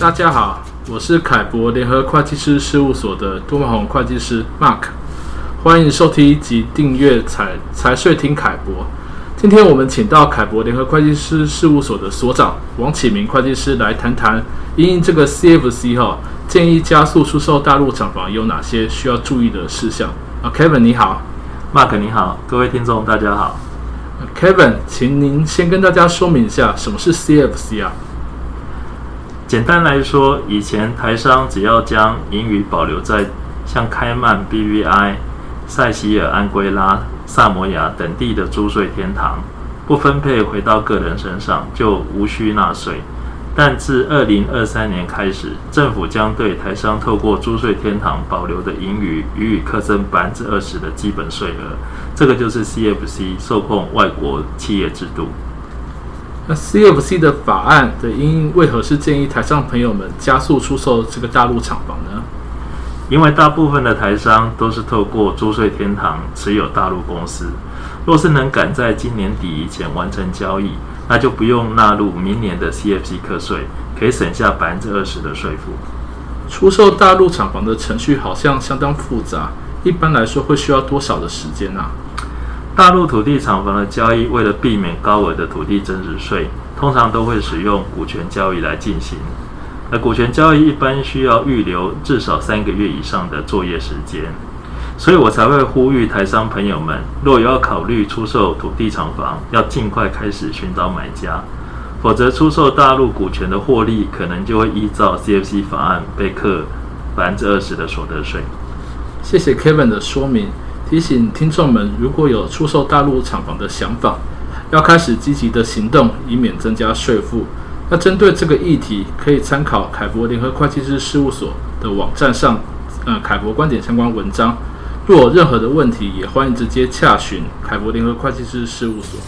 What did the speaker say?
大家好，我是凯博联合会计师事务所的杜文宏会计师 Mark，欢迎收听及订阅财财税听凯博。今天我们请到凯博联合会计师事务所的所长王启明会计师来谈谈，因应这个 CFC 哈，建议加速出售大陆厂房有哪些需要注意的事项啊？Kevin 你好，Mark 你好，各位听众大家好。Kevin，请您先跟大家说明一下什么是 CFC 啊？简单来说，以前台商只要将盈余保留在像开曼、BVI、塞西尔、安圭拉、萨摩亚等地的租税天堂，不分配回到个人身上，就无需纳税。但自二零二三年开始，政府将对台商透过租税天堂保留的盈余予以课征百分之二十的基本税额。这个就是 CFC 受控外国企业制度。那 CFC 的法案的因为何是建议台商朋友们加速出售这个大陆厂房呢？因为大部分的台商都是透过租税天堂持有大陆公司，若是能赶在今年底以前完成交易，那就不用纳入明年的 CFC 课税，可以省下百分之二十的税负。出售大陆厂房的程序好像相当复杂，一般来说会需要多少的时间呢、啊？大陆土地厂房的交易，为了避免高额的土地增值税，通常都会使用股权交易来进行。而股权交易一般需要预留至少三个月以上的作业时间，所以我才会呼吁台商朋友们，若有要考虑出售土地厂房，要尽快开始寻找买家，否则出售大陆股权的获利，可能就会依照 CFC 法案被课百分之二十的所得税。谢谢 Kevin 的说明。提醒听众们，如果有出售大陆厂房的想法，要开始积极的行动，以免增加税负。那针对这个议题，可以参考凯博联合会计师事务所的网站上，呃，凯博观点相关文章。若有任何的问题，也欢迎直接洽询凯博联合会计师事务所。